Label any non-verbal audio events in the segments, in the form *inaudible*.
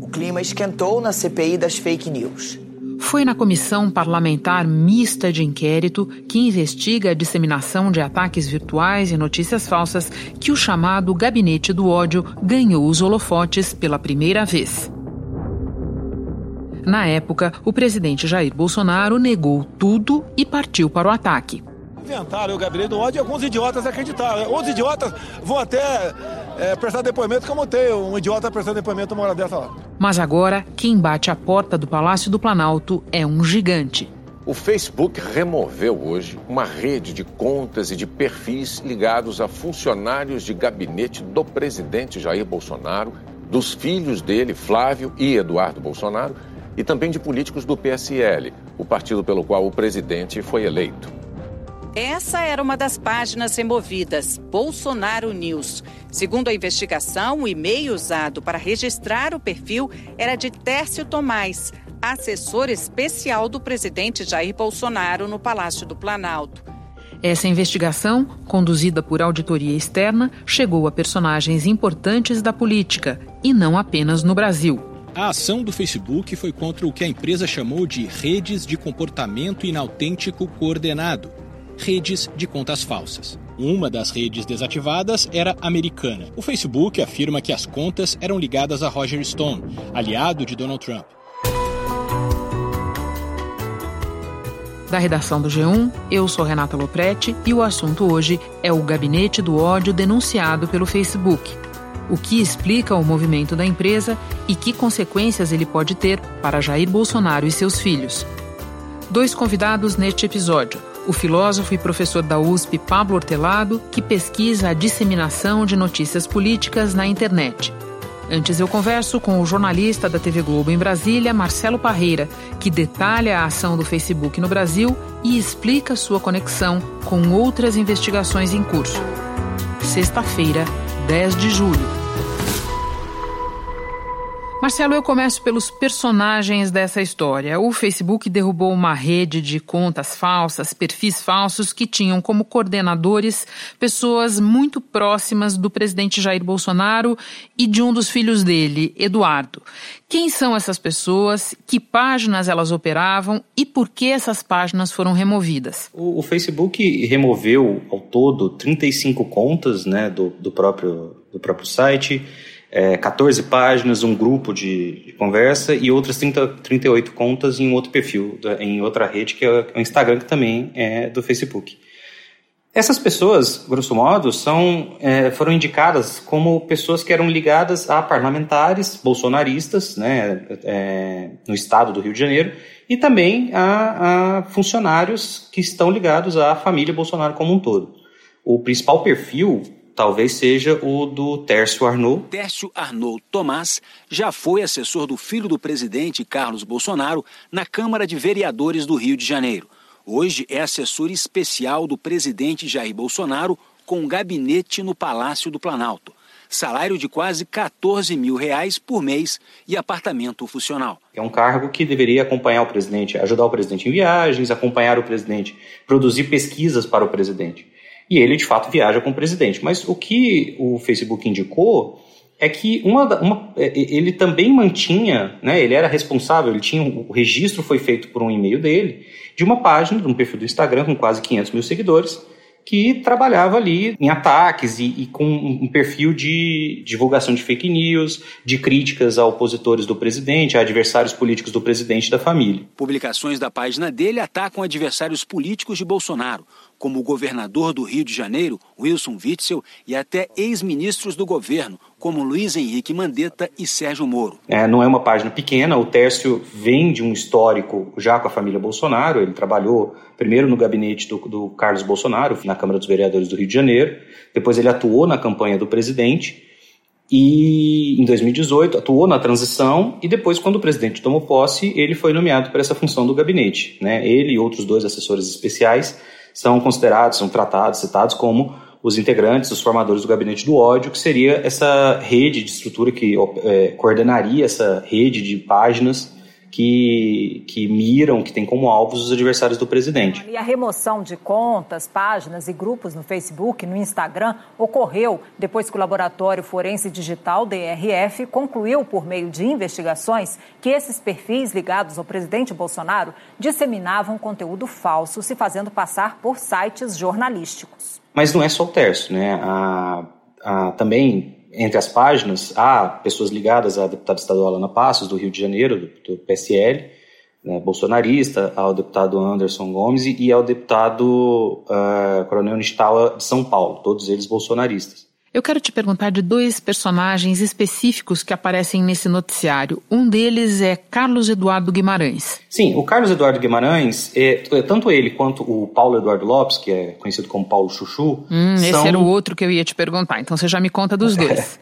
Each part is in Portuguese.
O clima esquentou na CPI das fake news. Foi na comissão parlamentar mista de inquérito que investiga a disseminação de ataques virtuais e notícias falsas que o chamado Gabinete do Ódio ganhou os holofotes pela primeira vez. Na época, o presidente Jair Bolsonaro negou tudo e partiu para o ataque. Inventaram o gabinete do ódio e alguns idiotas acreditaram. Outros idiotas vão até é, prestar depoimento, como tem um idiota prestando depoimento uma hora dessa lá. Mas agora, quem bate a porta do Palácio do Planalto é um gigante. O Facebook removeu hoje uma rede de contas e de perfis ligados a funcionários de gabinete do presidente Jair Bolsonaro, dos filhos dele, Flávio e Eduardo Bolsonaro, e também de políticos do PSL, o partido pelo qual o presidente foi eleito. Essa era uma das páginas removidas, Bolsonaro News. Segundo a investigação, o e-mail usado para registrar o perfil era de Tércio Tomás, assessor especial do presidente Jair Bolsonaro no Palácio do Planalto. Essa investigação, conduzida por auditoria externa, chegou a personagens importantes da política, e não apenas no Brasil. A ação do Facebook foi contra o que a empresa chamou de redes de comportamento inautêntico coordenado redes de contas falsas. Uma das redes desativadas era americana. O Facebook afirma que as contas eram ligadas a Roger Stone, aliado de Donald Trump. Da redação do G1, eu sou Renata Loprete e o assunto hoje é o gabinete do ódio denunciado pelo Facebook. O que explica o movimento da empresa e que consequências ele pode ter para Jair Bolsonaro e seus filhos. Dois convidados neste episódio o filósofo e professor da USP Pablo Hortelado, que pesquisa a disseminação de notícias políticas na internet. Antes eu converso com o jornalista da TV Globo em Brasília, Marcelo Parreira, que detalha a ação do Facebook no Brasil e explica sua conexão com outras investigações em curso. Sexta-feira, 10 de julho. Marcelo, eu começo pelos personagens dessa história. O Facebook derrubou uma rede de contas falsas, perfis falsos, que tinham como coordenadores pessoas muito próximas do presidente Jair Bolsonaro e de um dos filhos dele, Eduardo. Quem são essas pessoas? Que páginas elas operavam e por que essas páginas foram removidas? O, o Facebook removeu ao todo 35 contas né, do, do, próprio, do próprio site é, 14 páginas, um grupo de, de, conversa e outras 30, 38 contas em outro perfil, em outra rede, que é o Instagram, que também é do Facebook. Essas pessoas, grosso modo, são, é, foram indicadas como pessoas que eram ligadas a parlamentares bolsonaristas né, é, no estado do Rio de Janeiro e também a, a funcionários que estão ligados à família Bolsonaro como um todo. O principal perfil talvez seja o do Tércio Arnaud. Tércio Arnaud Tomás já foi assessor do filho do presidente Carlos Bolsonaro na Câmara de Vereadores do Rio de Janeiro. Hoje é assessor especial do presidente Jair Bolsonaro com gabinete no Palácio do Planalto. Salário de quase 14 mil reais por mês e apartamento funcional. É um cargo que deveria acompanhar o presidente, ajudar o presidente em viagens, acompanhar o presidente, produzir pesquisas para o presidente e ele de fato viaja com o presidente. Mas o que o Facebook indicou é que uma, uma, é, ele também mantinha, né, ele era responsável, ele tinha o registro foi feito por um e-mail dele de uma página, de um perfil do Instagram com quase 500 mil seguidores, que trabalhava ali em ataques e, e, com um perfil de divulgação de fake news, de críticas a opositores do presidente, a adversários políticos do presidente e da família. Publicações da página dele atacam adversários políticos de Bolsonaro, como o governador do Rio de Janeiro, Wilson Witzel, e até ex-ministros do governo, como Luiz Henrique Mandetta e Sérgio Moro. É, não é uma página pequena, o Tércio vem de um histórico já com a família Bolsonaro, ele trabalhou primeiro no gabinete do, do Carlos Bolsonaro, na Câmara dos Vereadores do Rio de Janeiro, depois ele atuou na campanha do presidente, e em 2018 atuou na transição e depois quando o presidente tomou posse ele foi nomeado para essa função do gabinete né ele e outros dois assessores especiais são considerados, são tratados, citados como os integrantes, os formadores do gabinete do ódio, que seria essa rede de estrutura que é, coordenaria essa rede de páginas que, que miram, que têm como alvos os adversários do presidente. E a remoção de contas, páginas e grupos no Facebook, no Instagram, ocorreu depois que o Laboratório Forense Digital, DRF, concluiu, por meio de investigações, que esses perfis ligados ao presidente Bolsonaro disseminavam conteúdo falso, se fazendo passar por sites jornalísticos. Mas não é só o Terço, né? A, a, também entre as páginas, há pessoas ligadas à deputada estadual Ana Passos, do Rio de Janeiro, do, do PSL, né, bolsonarista, ao deputado Anderson Gomes e ao deputado uh, Coronel Nistawa de São Paulo, todos eles bolsonaristas. Eu quero te perguntar de dois personagens específicos que aparecem nesse noticiário. Um deles é Carlos Eduardo Guimarães. Sim, o Carlos Eduardo Guimarães, é, é tanto ele quanto o Paulo Eduardo Lopes, que é conhecido como Paulo Chuchu. Hum, são... Esse era o outro que eu ia te perguntar, então você já me conta dos *laughs* dois.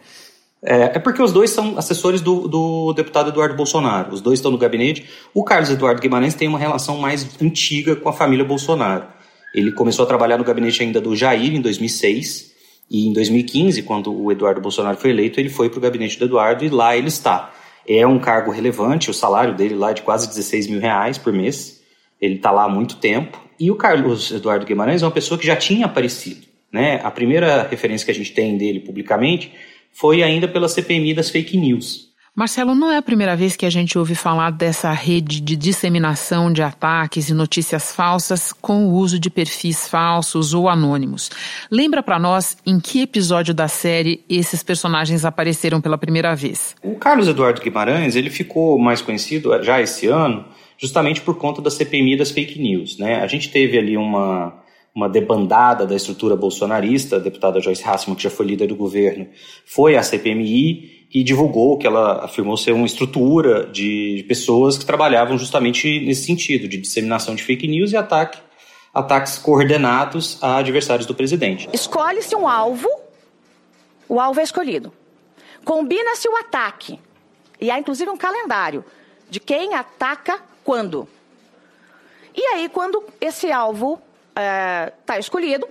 É, é, porque os dois são assessores do, do, deputado Eduardo Bolsonaro. Os dois estão no gabinete. O Carlos Eduardo Guimarães tem uma relação mais antiga com a família Bolsonaro. Ele começou a trabalhar no gabinete ainda do Jair em 2006 e em 2015, quando o Eduardo Bolsonaro foi eleito, ele foi para o gabinete do Eduardo e lá ele está. É um cargo relevante, o salário dele lá é de quase 16 mil reais por mês. Ele está lá há muito tempo. E o Carlos Eduardo Guimarães é uma pessoa que já tinha aparecido. Né? A primeira referência que a gente tem dele publicamente foi ainda pela CPMI das fake news. Marcelo, não é a primeira vez que a gente ouve falar dessa rede de disseminação de ataques e notícias falsas com o uso de perfis falsos ou anônimos. Lembra para nós em que episódio da série esses personagens apareceram pela primeira vez? O Carlos Eduardo Guimarães, ele ficou mais conhecido já esse ano, justamente por conta da CPMI das fake news, né? A gente teve ali uma uma debandada da estrutura bolsonarista, a deputada Joyce Hasselman, que já foi líder do governo, foi à CPMI e divulgou que ela afirmou ser uma estrutura de pessoas que trabalhavam justamente nesse sentido, de disseminação de fake news e ataque, ataques coordenados a adversários do presidente. Escolhe-se um alvo, o alvo é escolhido. Combina-se o ataque, e há inclusive um calendário de quem ataca quando. E aí, quando esse alvo está é, escolhido,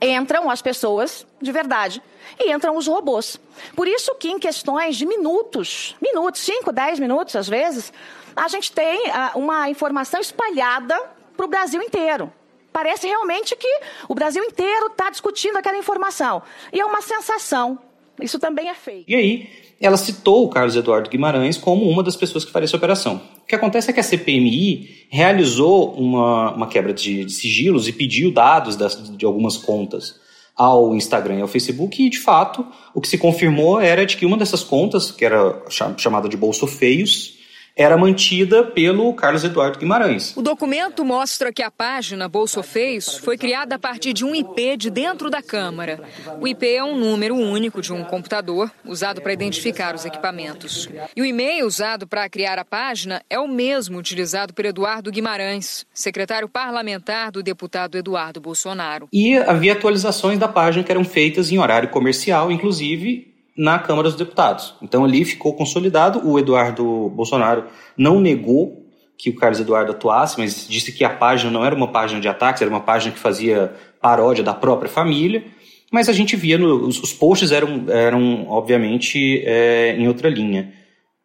entram as pessoas de verdade e entram os robôs. Por isso que em questões de minutos, minutos, 5, 10 minutos às vezes, a gente tem uh, uma informação espalhada para o Brasil inteiro. Parece realmente que o Brasil inteiro está discutindo aquela informação. E é uma sensação. Isso também é feio. E aí, ela citou o Carlos Eduardo Guimarães como uma das pessoas que faria essa operação. O que acontece é que a CPMI realizou uma, uma quebra de, de sigilos e pediu dados das, de algumas contas ao Instagram e ao Facebook, e de fato o que se confirmou era de que uma dessas contas, que era chamada de Bolso Feios, era mantida pelo Carlos Eduardo Guimarães. O documento mostra que a página Bolso Feios foi criada a partir de um IP de dentro da Câmara. O IP é um número único de um computador usado para identificar os equipamentos. E o e-mail usado para criar a página é o mesmo utilizado por Eduardo Guimarães, secretário parlamentar do deputado Eduardo Bolsonaro. E havia atualizações da página que eram feitas em horário comercial, inclusive na Câmara dos Deputados. Então ali ficou consolidado. O Eduardo Bolsonaro não negou que o Carlos Eduardo atuasse, mas disse que a página não era uma página de ataques, era uma página que fazia paródia da própria família. Mas a gente via, no, os, os, posts eram, eram obviamente, é, em outra linha.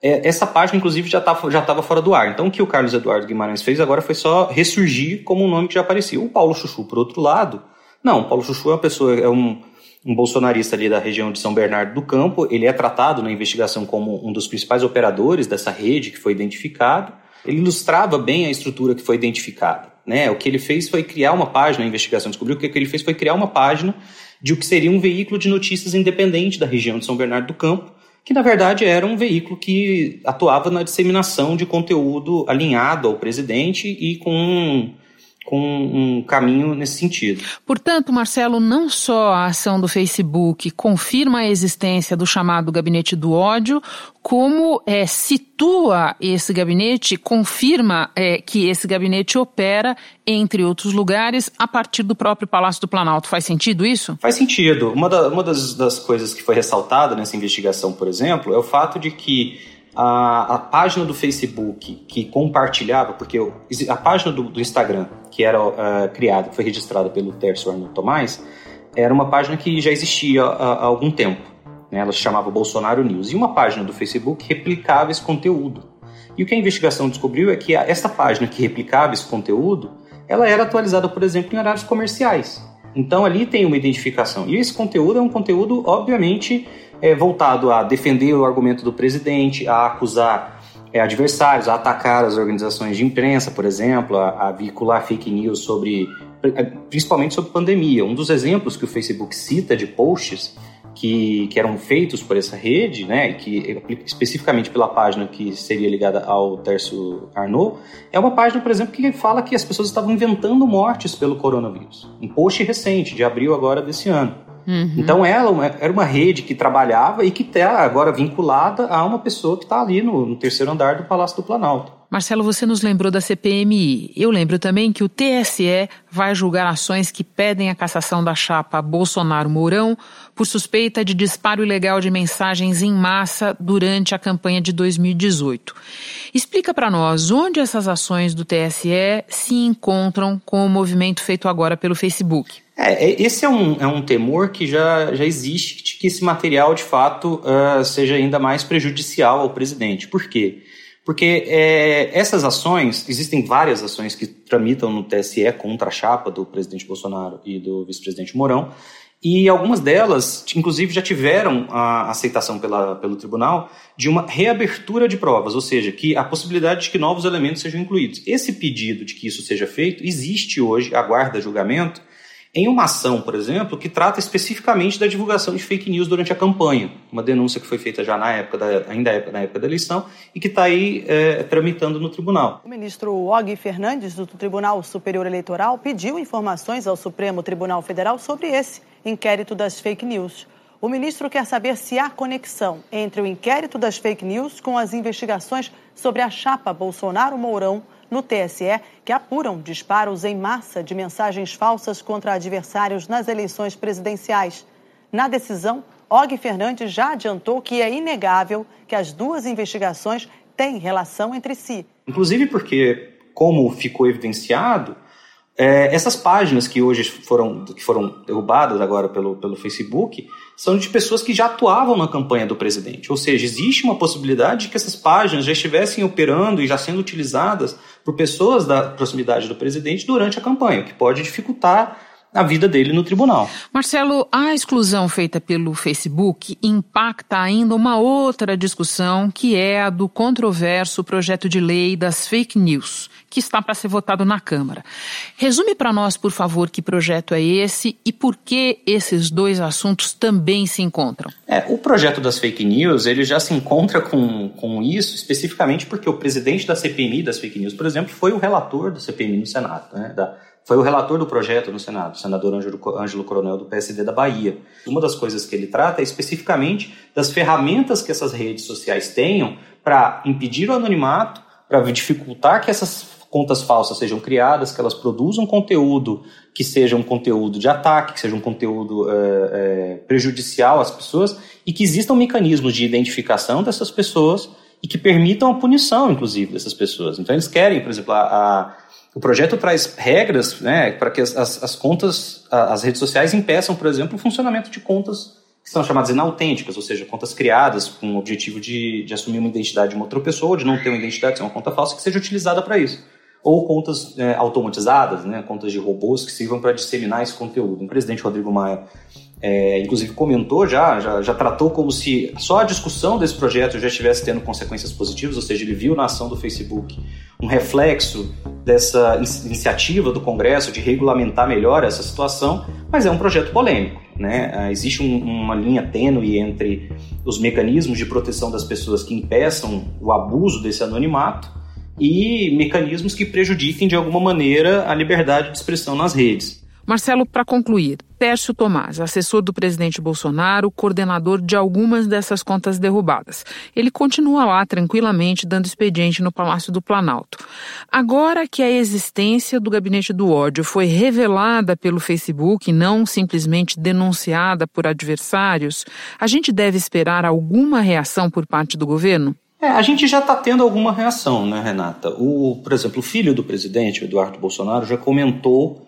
É, essa página, inclusive, já estava já fora do ar. Então, o que o Carlos Eduardo Guimarães fez agora foi só ressurgir como um nome que já aparecia. O Paulo Chuchu, por outro lado, não, o Paulo Chuchu é uma pessoa, é um, um bolsonarista ali da região de São Bernardo do Campo. Ele é tratado na investigação como um dos principais operadores dessa rede que foi identificado. Ele ilustrava bem a estrutura que foi identificada. Né? O que ele fez foi criar uma página, a investigação descobriu que o que ele fez foi criar uma página de o que seria um veículo de notícias independente da região de São Bernardo do Campo, que na verdade era um veículo que atuava na disseminação de conteúdo alinhado ao presidente e com com um caminho nesse sentido. Portanto, Marcelo, não só a ação do Facebook confirma a existência do chamado gabinete do ódio, como é, situa esse gabinete, confirma é, que esse gabinete opera, entre outros lugares, a partir do próprio Palácio do Planalto. Faz sentido isso? Faz sentido. Uma, da, uma das, das coisas que foi ressaltada nessa investigação, por exemplo, é o fato de que a, a, página do Facebook que compartilhava, porque a página do, do Instagram que era uh, criada, foi registrada pelo Tércio Arnold Tomás, era uma página que já existia há, há algum tempo. Né? Ela se chamava Bolsonaro News. E uma página do Facebook replicava esse conteúdo. E o que a investigação descobriu é que esta página que replicava esse conteúdo, ela era atualizada, por exemplo, em horários comerciais. Então ali tem uma identificação. E esse conteúdo é um conteúdo, obviamente, é, voltado a defender o argumento do presidente, a acusar é, adversários, a atacar as organizações de imprensa, por exemplo, a, a veicular fake news sobre, principalmente sobre pandemia. Um dos exemplos que o Facebook cita de posts que, que eram feitos por essa rede, né, que especificamente pela página que seria ligada ao Tércio Arnaud, é uma página, por exemplo, que fala que as pessoas estavam inventando mortes pelo coronavírus. Um post recente, de abril agora desse ano. Uhum. Então ela era uma rede que trabalhava e que está agora vinculada a uma pessoa que está ali no, no terceiro andar do Palácio do Planalto. Marcelo, você nos lembrou da CPMI. Eu lembro também que o TSE vai julgar ações que pedem a cassação da chapa Bolsonaro-Mourão por suspeita de disparo ilegal de mensagens em massa durante a campanha de 2018. Explica para nós onde essas ações do TSE se encontram com o movimento feito agora pelo Facebook. É, esse é um, é um temor que já, já existe, que esse material, de fato, uh, seja ainda mais prejudicial ao presidente. Por quê? Porque é, essas ações, existem várias ações que tramitam no TSE contra a chapa do presidente Bolsonaro e do vice-presidente Mourão, e algumas delas, inclusive, já tiveram a aceitação pela, pelo tribunal de uma reabertura de provas, ou seja, que a possibilidade de que novos elementos sejam incluídos. Esse pedido de que isso seja feito existe hoje, aguarda julgamento, em uma ação, por exemplo, que trata especificamente da divulgação de fake news durante a campanha, uma denúncia que foi feita já na época da, ainda é na época da eleição e que está aí é, tramitando no tribunal. O ministro Og Fernandes do Tribunal Superior Eleitoral pediu informações ao Supremo Tribunal Federal sobre esse inquérito das fake news. O ministro quer saber se há conexão entre o inquérito das fake news com as investigações sobre a chapa Bolsonaro-Mourão no TSE que apuram disparos em massa de mensagens falsas contra adversários nas eleições presidenciais. Na decisão, Og Fernandes já adiantou que é inegável que as duas investigações têm relação entre si. Inclusive porque, como ficou evidenciado, é, essas páginas que hoje foram, que foram derrubadas agora pelo, pelo Facebook são de pessoas que já atuavam na campanha do presidente. Ou seja, existe uma possibilidade de que essas páginas já estivessem operando e já sendo utilizadas por pessoas da proximidade do presidente durante a campanha, o que pode dificultar a vida dele no tribunal. Marcelo, a exclusão feita pelo Facebook impacta ainda uma outra discussão, que é a do controverso projeto de lei das fake news, que está para ser votado na Câmara. Resume para nós, por favor, que projeto é esse e por que esses dois assuntos também se encontram. É, o projeto das fake news ele já se encontra com, com isso especificamente porque o presidente da CPMI das fake news, por exemplo, foi o relator da CPMI no Senado, né, da foi o relator do projeto no Senado, o senador Ângelo Coronel, do PSD da Bahia. Uma das coisas que ele trata é especificamente das ferramentas que essas redes sociais tenham para impedir o anonimato, para dificultar que essas contas falsas sejam criadas, que elas produzam conteúdo que seja um conteúdo de ataque, que seja um conteúdo é, é, prejudicial às pessoas e que existam mecanismos de identificação dessas pessoas e que permitam a punição, inclusive, dessas pessoas. Então, eles querem, por exemplo, a, a o projeto traz regras né, para que as, as, as, contas, as redes sociais impeçam, por exemplo, o funcionamento de contas que são chamadas inautênticas, ou seja, contas criadas com o objetivo de, de assumir uma identidade de uma outra pessoa, ou de não ter uma identidade, ser uma conta falsa, que seja utilizada para isso. Ou contas é, automatizadas, né, contas de robôs que sirvam para disseminar esse conteúdo. O presidente Rodrigo Maia é, inclusive comentou já, já, já tratou como se só a discussão desse projeto já estivesse tendo consequências positivas, ou seja, ele viu na ação do Facebook um reflexo dessa iniciativa do Congresso de regulamentar melhor essa situação, mas é um projeto polêmico. Né? Ah, existe um, uma linha tênue entre os mecanismos de proteção das pessoas que impeçam o abuso desse anonimato e mecanismos que prejudiquem de alguma maneira a liberdade de expressão nas redes. Marcelo, para concluir, Tércio Tomás, assessor do presidente Bolsonaro, coordenador de algumas dessas contas derrubadas. Ele continua lá tranquilamente dando expediente no Palácio do Planalto. Agora que a existência do gabinete do ódio foi revelada pelo Facebook, não simplesmente denunciada por adversários, a gente deve esperar alguma reação por parte do governo? É, a gente já está tendo alguma reação, né, Renata? O, por exemplo, o filho do presidente, o Eduardo Bolsonaro, já comentou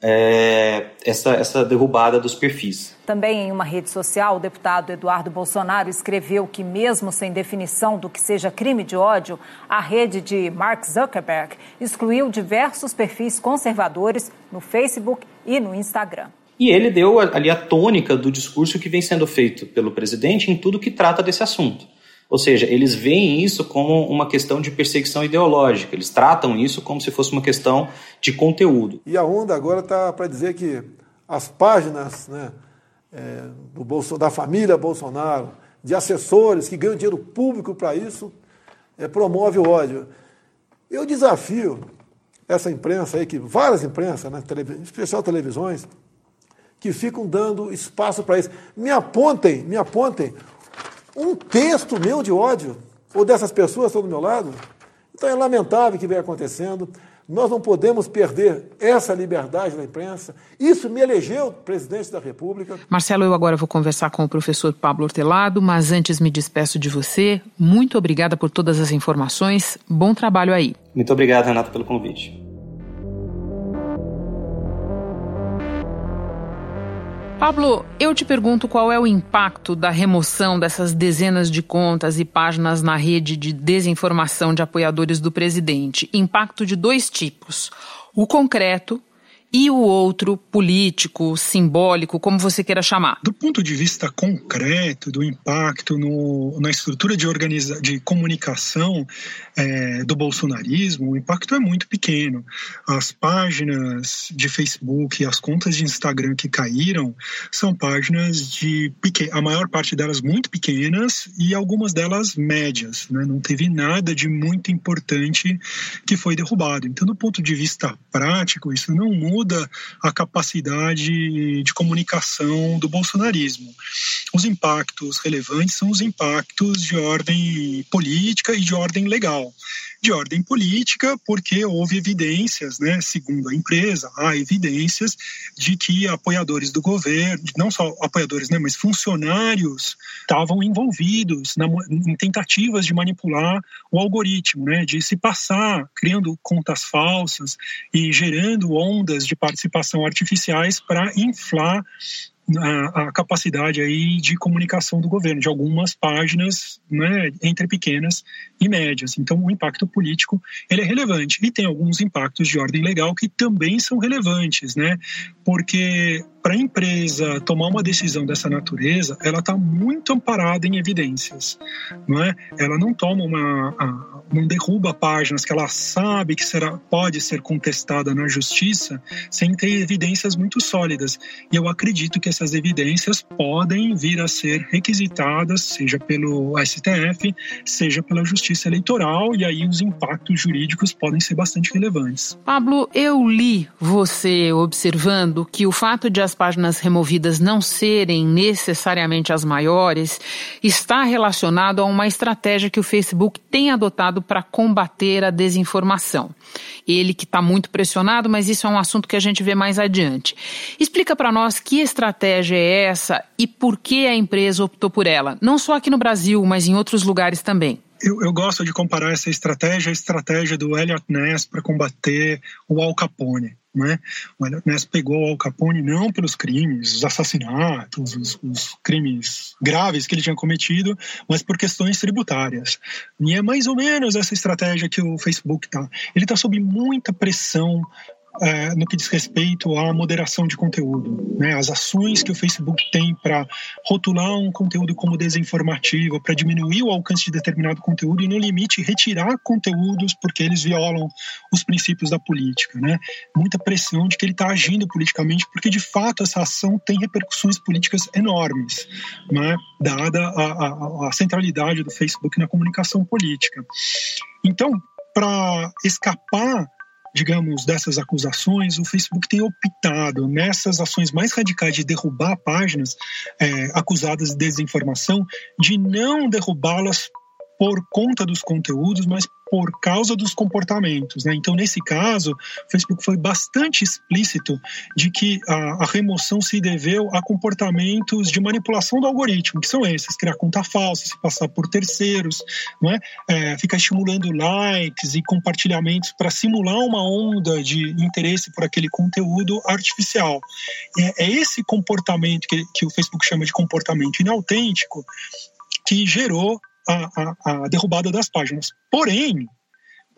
é, essa, essa derrubada dos perfis. Também em uma rede social, o deputado Eduardo Bolsonaro escreveu que, mesmo sem definição do que seja crime de ódio, a rede de Mark Zuckerberg excluiu diversos perfis conservadores no Facebook e no Instagram. E ele deu ali a tônica do discurso que vem sendo feito pelo presidente em tudo que trata desse assunto. Ou seja, eles veem isso como uma questão de perseguição ideológica, eles tratam isso como se fosse uma questão de conteúdo. E a onda agora está para dizer que as páginas né, é, do Bolso, da família Bolsonaro, de assessores que ganham dinheiro público para isso, é, promove o ódio. Eu desafio essa imprensa aí, que várias imprensas, né, em especial televisões, que ficam dando espaço para isso. Me apontem, me apontem um texto meu de ódio, ou dessas pessoas que estão do meu lado. Então é lamentável o que vem acontecendo. Nós não podemos perder essa liberdade da imprensa. Isso me elegeu presidente da República. Marcelo, eu agora vou conversar com o professor Pablo Hortelado, mas antes me despeço de você. Muito obrigada por todas as informações. Bom trabalho aí. Muito obrigado, Renato, pelo convite. Pablo, eu te pergunto qual é o impacto da remoção dessas dezenas de contas e páginas na rede de desinformação de apoiadores do presidente. Impacto de dois tipos: o concreto e o outro político, simbólico, como você queira chamar? Do ponto de vista concreto, do impacto no, na estrutura de, organiza de comunicação é, do bolsonarismo, o impacto é muito pequeno. As páginas de Facebook e as contas de Instagram que caíram são páginas de a maior parte delas muito pequenas e algumas delas médias. Né? Não teve nada de muito importante que foi derrubado. Então, do ponto de vista prático, isso não muda muda a capacidade de comunicação do bolsonarismo. Os impactos relevantes são os impactos de ordem política e de ordem legal. De ordem política, porque houve evidências, né, segundo a empresa, há evidências de que apoiadores do governo, não só apoiadores, né, mas funcionários estavam envolvidos na, em tentativas de manipular o algoritmo, né, de se passar, criando contas falsas e gerando ondas de participação artificiais para inflar a, a, capacidade aí de comunicação do governo, de algumas páginas né, entre pequenas e médias. Então, o impacto político ele é relevante. E tem alguns impactos de ordem legal que também são relevantes, né? porque para a empresa tomar uma decisão dessa natureza, ela está muito amparada em evidências, não é? Ela não toma uma, não derruba páginas que ela sabe que será, pode ser contestada na justiça sem ter evidências muito sólidas. E eu acredito que essas evidências podem vir a ser requisitadas, seja pelo STF, seja pela Justiça Eleitoral, e aí os impactos jurídicos podem ser bastante relevantes. Pablo, eu li você observando que o fato de as páginas removidas não serem necessariamente as maiores está relacionado a uma estratégia que o Facebook tem adotado para combater a desinformação. Ele que está muito pressionado, mas isso é um assunto que a gente vê mais adiante. Explica para nós que estratégia é essa e por que a empresa optou por ela, não só aqui no Brasil, mas em outros lugares também. Eu, eu, gosto de comparar essa estratégia à estratégia do Elliot Ness para combater o Al Capone. Né? O Ness pegou o Al Capone não pelos crimes, os assassinatos, os, os, crimes graves que ele tinha cometido, mas por questões tributárias. E é mais ou menos essa estratégia que o Facebook está. Ele está sob muita pressão é, no que diz respeito à moderação de conteúdo. Né? As ações que o Facebook tem para rotular um conteúdo como desinformativo, para diminuir o alcance de determinado conteúdo e, no limite, retirar conteúdos porque eles violam os princípios da política. Né? Muita pressão de que ele está agindo politicamente, porque, de fato, essa ação tem repercussões políticas enormes, né? dada a, a, a centralidade do Facebook na comunicação política. Então, para escapar digamos, dessas acusações, o Facebook tem optado nessas ações mais radicais de derrubar páginas é, acusadas de desinformação, de não derrubá-las por conta dos conteúdos, mas por causa dos comportamentos. Né? Então, nesse caso, o Facebook foi bastante explícito de que a, a, remoção se deveu a comportamentos de manipulação do algoritmo, que são esses: criar conta falsa, se passar por terceiros, não é? é ficar estimulando likes e compartilhamentos para simular uma onda de interesse por aquele conteúdo artificial. É, é esse comportamento que, que o Facebook chama de comportamento inautêntico que gerou a, a, a derrubada das páginas. Porém,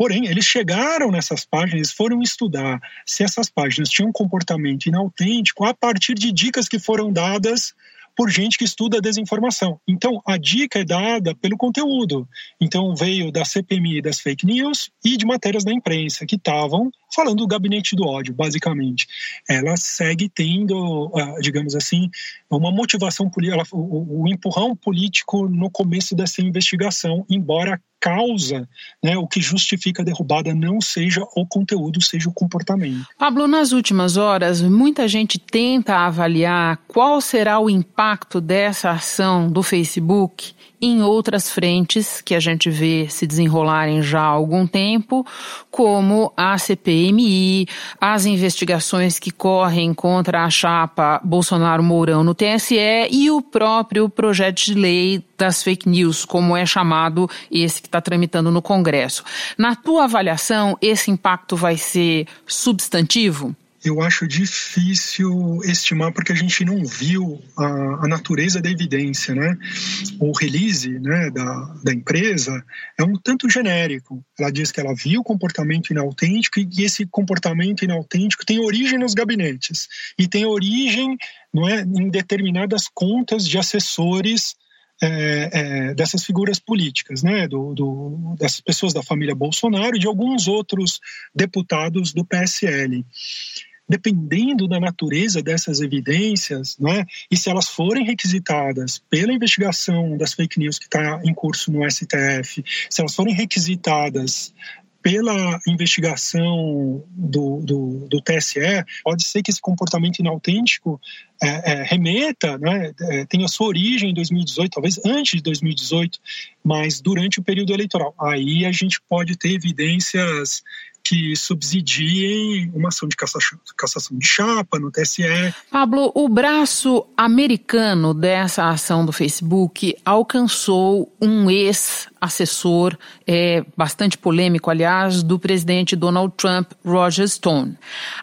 Porém, eles chegaram nessas páginas, foram estudar se essas páginas tinham um comportamento inautêntico a partir de dicas que foram dadas por gente que estuda desinformação. Então, a dica é dada pelo conteúdo. Então, veio da CPMI das fake news e de matérias da imprensa que estavam falando do gabinete do ódio, basicamente. Ela segue tendo, ah, digamos assim, uma motivação política, o, o empurrão político no começo dessa investigação, embora a causa, né, o que justifica a derrubada não seja o conteúdo, seja o comportamento. Pablo, nas últimas horas, muita gente tenta avaliar qual será o impacto dessa ação do Facebook em outras frentes que a gente vê se desenrolarem já há algum tempo, como a CPMI, as investigações que correm contra a chapa Bolsonaro-Mourão no TSE e o próprio projeto de lei das fake news, como é chamado esse que está tramitando no Congresso. Na tua avaliação, esse impacto vai ser substantivo? Eu acho difícil estimar porque a gente não viu a, a, natureza da evidência, né? O release né, da, da empresa é um tanto genérico. Ela diz que ela viu comportamento inautêntico e esse comportamento inautêntico tem origem nos gabinetes e tem origem não é, em determinadas contas de assessores é, é, dessas figuras políticas, né, do, do, dessas pessoas da família Bolsonaro e de alguns outros deputados do PSL dependendo da natureza dessas evidências, né, e se elas forem requisitadas pela investigação das fake news que está em curso no STF, se elas forem requisitadas pela investigação do, do, do, TSE, pode ser que esse comportamento inautêntico é, é, remeta, né, é, tenha sua origem em 2018, talvez antes de 2018, mas durante o período eleitoral. Aí a gente pode ter evidências que subsidiem uma ação de cassação, de chapa no TSE. Pablo, o braço americano dessa ação do Facebook alcançou um ex-assessor, é, bastante polêmico, aliás, do presidente Donald Trump, Roger Stone.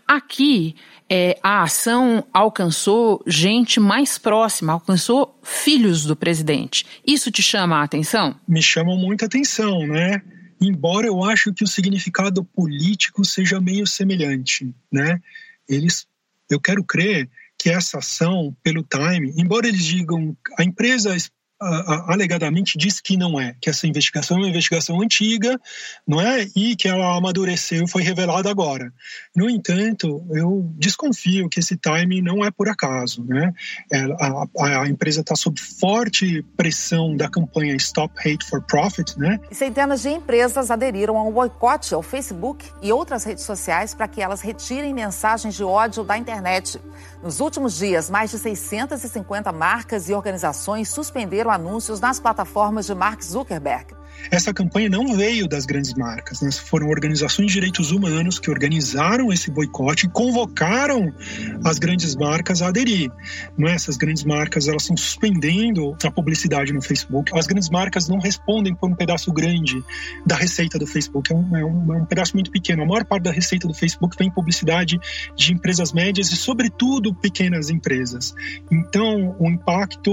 Aqui, é, a ação alcançou gente mais próxima, alcançou filhos do presidente. Isso te chama a atenção? Me chama muita atenção, né? Embora eu acho que o significado político seja meio semelhante, né? Eles, eu quero crer que essa ação, pelo time, embora eles digam a empresa alegadamente diz que não é, que essa investigação é uma investigação antiga, não é, e que ela amadureceu foi revelada agora. No entanto, eu desconfio que esse timing não é por acaso, né? A, a, a empresa está sob forte pressão da campanha Stop Hate for Profit, né? Centenas de empresas aderiram ao boicote ao Facebook e outras redes sociais para que elas retirem mensagens de ódio da internet. Nos últimos dias, mais de 650 marcas e organizações suspenderam anúncios nas plataformas de Mark Zuckerberg. Essa campanha não veio das grandes marcas, né? foram organizações de direitos humanos que organizaram esse boicote e convocaram as grandes marcas a aderir. Não é? Essas grandes marcas elas estão suspendendo a publicidade no Facebook. As grandes marcas não respondem por um pedaço grande da receita do Facebook, é um, é um, é um pedaço muito pequeno. A maior parte da receita do Facebook vem em publicidade de empresas médias e, sobretudo, pequenas empresas. Então, o impacto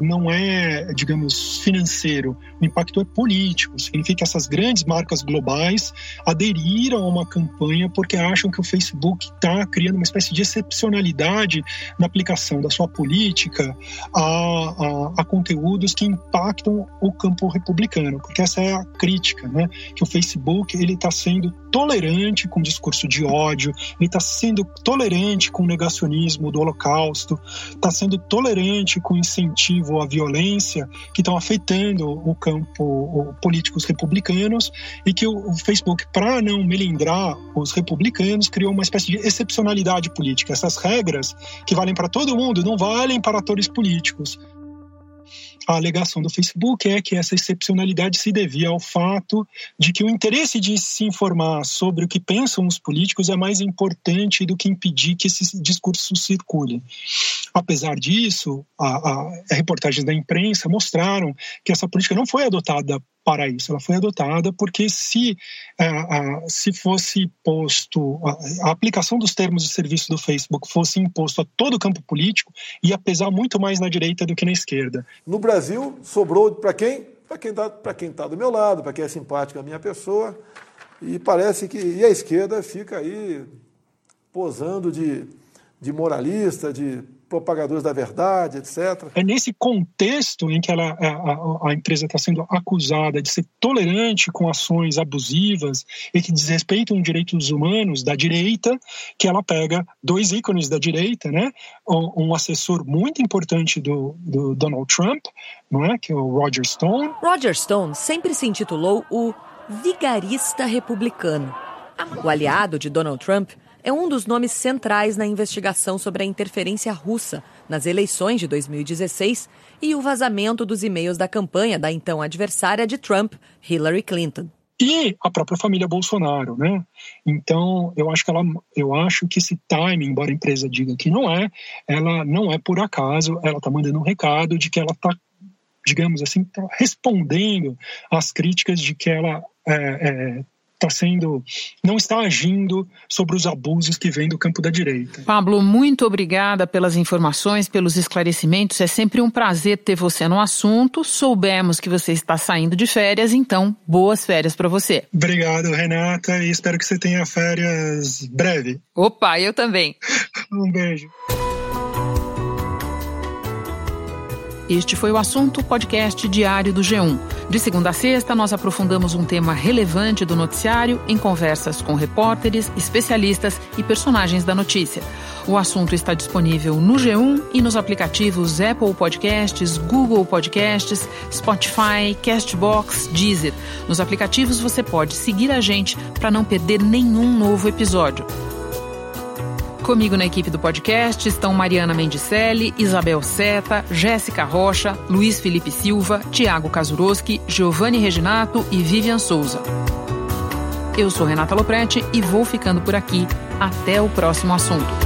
não é, digamos, financeiro, o impacto é político político. Significa que essas grandes marcas globais aderiram a uma campanha porque acham que o Facebook está criando uma espécie de excepcionalidade na aplicação da sua política a, a, a conteúdos que impactam o campo republicano. Porque essa é a crítica, né? Que o Facebook ele está sendo tolerante com discurso de ódio, ele está sendo tolerante com o negacionismo do Holocausto, está sendo tolerante com incentivo à violência que estão afetando o campo políticos republicanos e que o Facebook, para não melindrar os republicanos, criou uma espécie de excepcionalidade política. Essas regras que valem para todo mundo não valem para atores políticos. A alegação do Facebook é que essa excepcionalidade se devia ao fato de que o interesse de se informar sobre o que pensam os políticos é mais importante do que impedir que esse discurso circule. Apesar disso, a, a, reportagens da imprensa mostraram que essa política não foi adotada para isso. Ela foi adotada porque se, uh, se fosse posto, a, a aplicação dos termos de serviço do Facebook fosse imposto a todo o campo político, ia pesar muito mais na direita do que na esquerda. No Brasil, sobrou para quem? Para quem está tá do meu lado, para quem é simpático a minha pessoa. E parece que e a esquerda fica aí posando de, de moralista, de propagadores da verdade, etc. É nesse contexto em que ela, a, a empresa está sendo acusada de ser tolerante com ações abusivas e que desrespeitam direitos humanos da direita, que ela pega dois ícones da direita, né? Um assessor muito importante do, do Donald Trump, não é? que é o Roger Stone. Roger Stone sempre se intitulou o vigarista republicano. O aliado de Donald Trump é um dos nomes centrais na investigação sobre a interferência russa nas eleições de 2016 e o vazamento dos e-mails da campanha da então adversária de Trump, Hillary Clinton. E a própria família Bolsonaro, né? Então, eu acho que ela, eu acho que esse timing, embora a empresa diga que não é, ela não é por acaso, ela está mandando um recado de que ela está digamos assim, tá respondendo às críticas de que ela é, é, está sendo, não está agindo sobre os abusos que vêm do campo da direita. Pablo, muito obrigada pelas informações, pelos esclarecimentos. É sempre um prazer ter você no assunto. Soubemos que você está saindo de férias, então boas férias para você. Obrigado, Renata, e espero que você tenha férias breve. Opa, eu também. *laughs* um beijo. Este foi o assunto podcast diário do G1. De segunda a sexta, nós aprofundamos um tema relevante do noticiário em conversas com repórteres, especialistas e personagens da notícia. O assunto está disponível no G1 e nos aplicativos Apple Podcasts, Google Podcasts, Spotify, Castbox, Deezer. Nos aplicativos você pode seguir a gente para não perder nenhum novo episódio. Comigo na equipe do podcast estão Mariana Mendicelli, Isabel Seta, Jéssica Rocha, Luiz Felipe Silva, Tiago Kazuroski, Giovanni Reginato e Vivian Souza. Eu sou Renata Loprete e vou ficando por aqui. Até o próximo assunto.